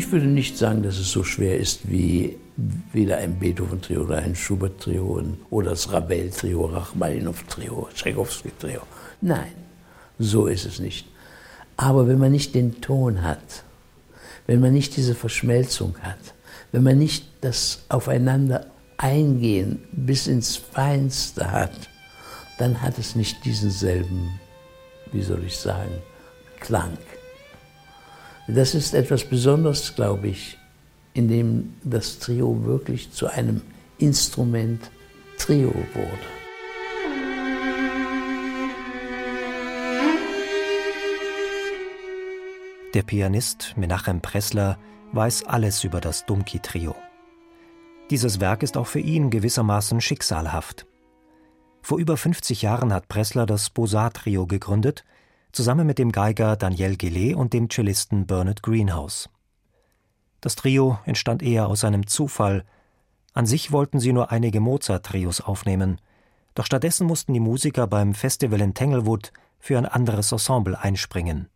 Ich würde nicht sagen, dass es so schwer ist wie weder ein Beethoven-Trio oder ein Schubert-Trio oder das Ravel-Trio, Rachmaninoff-Trio, Tchaikovsky-Trio. Nein, so ist es nicht. Aber wenn man nicht den Ton hat, wenn man nicht diese Verschmelzung hat, wenn man nicht das Aufeinander eingehen bis ins Feinste hat, dann hat es nicht diesen selben, wie soll ich sagen, Klang. Das ist etwas Besonderes, glaube ich, in dem das Trio wirklich zu einem Instrument Trio wurde. Der Pianist Menachem Pressler weiß alles über das Dumki-Trio. Dieses Werk ist auch für ihn gewissermaßen schicksalhaft. Vor über 50 Jahren hat Pressler das Bosat-Trio gegründet – zusammen mit dem Geiger Daniel Gillet und dem Cellisten Bernard Greenhouse. Das Trio entstand eher aus einem Zufall. An sich wollten sie nur einige Mozart-Trios aufnehmen, doch stattdessen mussten die Musiker beim Festival in Tanglewood für ein anderes Ensemble einspringen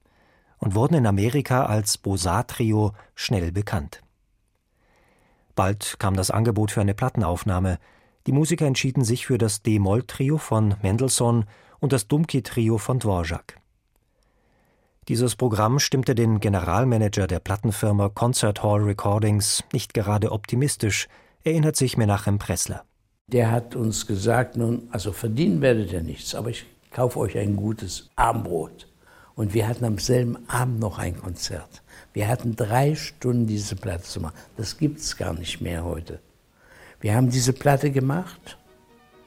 und wurden in Amerika als Bosat-Trio schnell bekannt. Bald kam das Angebot für eine Plattenaufnahme. Die Musiker entschieden sich für das D-Moll-Trio von Mendelssohn und das Dumki-Trio von Dvorak. Dieses Programm stimmte den Generalmanager der Plattenfirma Concert Hall Recordings nicht gerade optimistisch, erinnert sich Menachem Pressler. Der hat uns gesagt, nun, also verdienen werdet ihr nichts, aber ich kaufe euch ein gutes Armbrot. Und wir hatten am selben Abend noch ein Konzert. Wir hatten drei Stunden diese Platte zu machen. Das gibt es gar nicht mehr heute. Wir haben diese Platte gemacht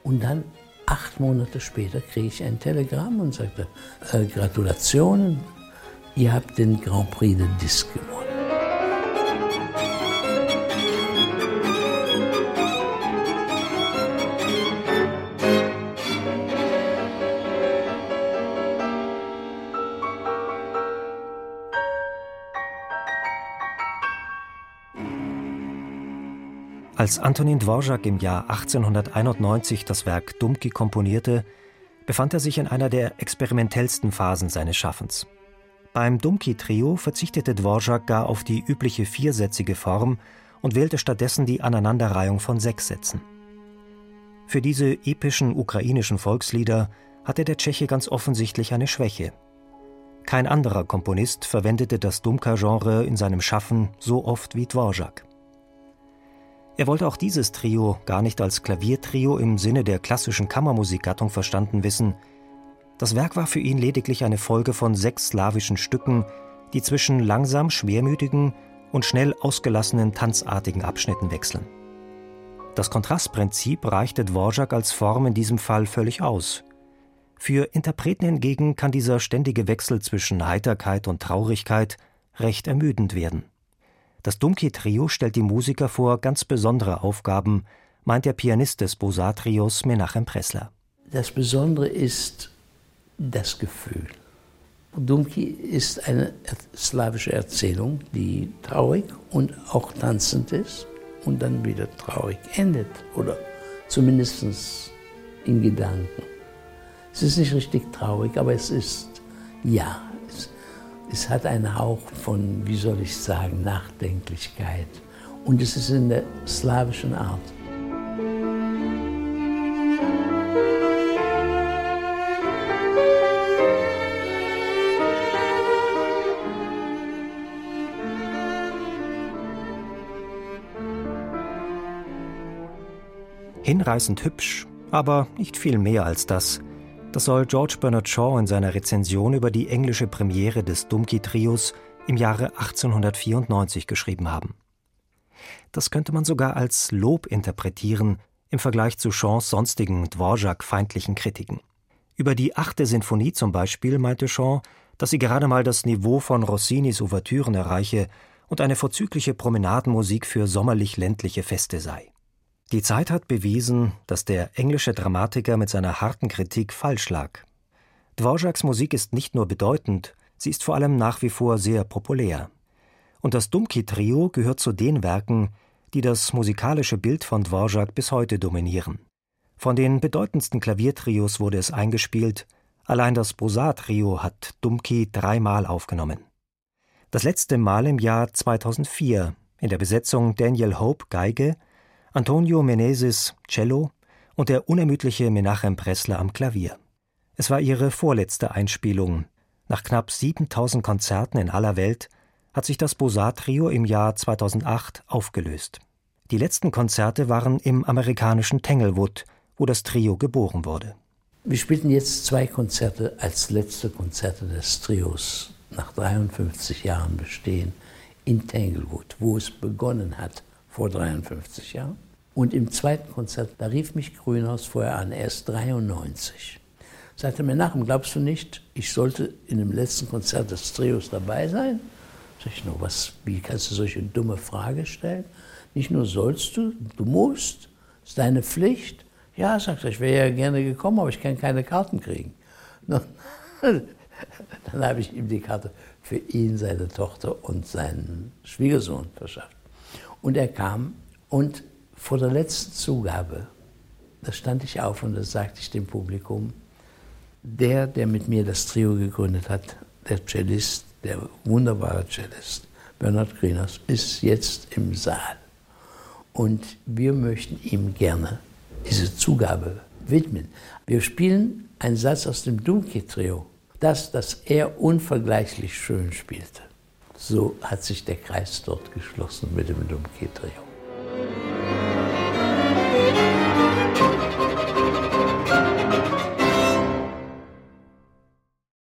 und dann acht Monate später kriege ich ein Telegramm und sagte, äh, Gratulationen, ihr habt den Grand Prix de Disque gewonnen. Als Antonin Dvorak im Jahr 1891 das Werk Dumki komponierte, befand er sich in einer der experimentellsten Phasen seines Schaffens. Beim Dumki-Trio verzichtete Dvorak gar auf die übliche viersätzige Form und wählte stattdessen die Aneinanderreihung von sechs Sätzen. Für diese epischen ukrainischen Volkslieder hatte der Tscheche ganz offensichtlich eine Schwäche. Kein anderer Komponist verwendete das Dumka-Genre in seinem Schaffen so oft wie Dvorak. Er wollte auch dieses Trio gar nicht als Klaviertrio im Sinne der klassischen Kammermusikgattung verstanden wissen, das Werk war für ihn lediglich eine Folge von sechs slawischen Stücken, die zwischen langsam schwermütigen und schnell ausgelassenen tanzartigen Abschnitten wechseln. Das Kontrastprinzip reichte Dvorak als Form in diesem Fall völlig aus. Für Interpreten hingegen kann dieser ständige Wechsel zwischen Heiterkeit und Traurigkeit recht ermüdend werden. Das Dumki-Trio stellt die Musiker vor ganz besondere Aufgaben, meint der Pianist des Bosat-Trios Menachem Pressler. Das Besondere ist, das Gefühl. Dumki ist eine slawische Erzählung, die traurig und auch tanzend ist und dann wieder traurig endet oder zumindest in Gedanken. Es ist nicht richtig traurig, aber es ist, ja, es, es hat einen Hauch von, wie soll ich sagen, Nachdenklichkeit. Und es ist in der slawischen Art. Hinreißend hübsch, aber nicht viel mehr als das. Das soll George Bernard Shaw in seiner Rezension über die englische Premiere des Dumki-Trios im Jahre 1894 geschrieben haben. Das könnte man sogar als Lob interpretieren im Vergleich zu Shaws sonstigen Dvorak-feindlichen Kritiken. Über die achte Sinfonie zum Beispiel meinte Shaw, dass sie gerade mal das Niveau von Rossinis Ouvertüren erreiche und eine vorzügliche Promenadenmusik für sommerlich-ländliche Feste sei. Die Zeit hat bewiesen, dass der englische Dramatiker mit seiner harten Kritik falsch lag. Dvořáks Musik ist nicht nur bedeutend, sie ist vor allem nach wie vor sehr populär. Und das Dumki-Trio gehört zu den Werken, die das musikalische Bild von Dvořák bis heute dominieren. Von den bedeutendsten Klaviertrios wurde es eingespielt, allein das Bosar-Trio hat Dumki dreimal aufgenommen. Das letzte Mal im Jahr 2004 in der Besetzung Daniel Hope Geige, Antonio Meneses Cello und der unermüdliche Menachem Pressler am Klavier. Es war ihre vorletzte Einspielung. Nach knapp 7000 Konzerten in aller Welt hat sich das Bosar-Trio im Jahr 2008 aufgelöst. Die letzten Konzerte waren im amerikanischen Tanglewood, wo das Trio geboren wurde. Wir spielten jetzt zwei Konzerte als letzte Konzerte des Trios nach 53 Jahren Bestehen in Tanglewood, wo es begonnen hat vor 53 Jahren. Und im zweiten Konzert, da rief mich Grünhaus vorher an, er ist 93. Sagte mir nach, glaubst du nicht, ich sollte in dem letzten Konzert des Trios dabei sein? Sag ich nur, was, wie kannst du solche dumme Frage stellen? Nicht nur sollst du, du musst, ist deine Pflicht. Ja, sagt er, ich wäre ja gerne gekommen, aber ich kann keine Karten kriegen. Dann habe ich ihm die Karte für ihn, seine Tochter und seinen Schwiegersohn verschafft. Und er kam und vor der letzten Zugabe, da stand ich auf und da sagte ich dem Publikum, der, der mit mir das Trio gegründet hat, der Cellist, der wunderbare Cellist, Bernhard Greeners, ist jetzt im Saal. Und wir möchten ihm gerne diese Zugabe widmen. Wir spielen einen Satz aus dem Dumke-Trio das, das er unvergleichlich schön spielte. So hat sich der Kreis dort geschlossen mit dem Domke-Trio.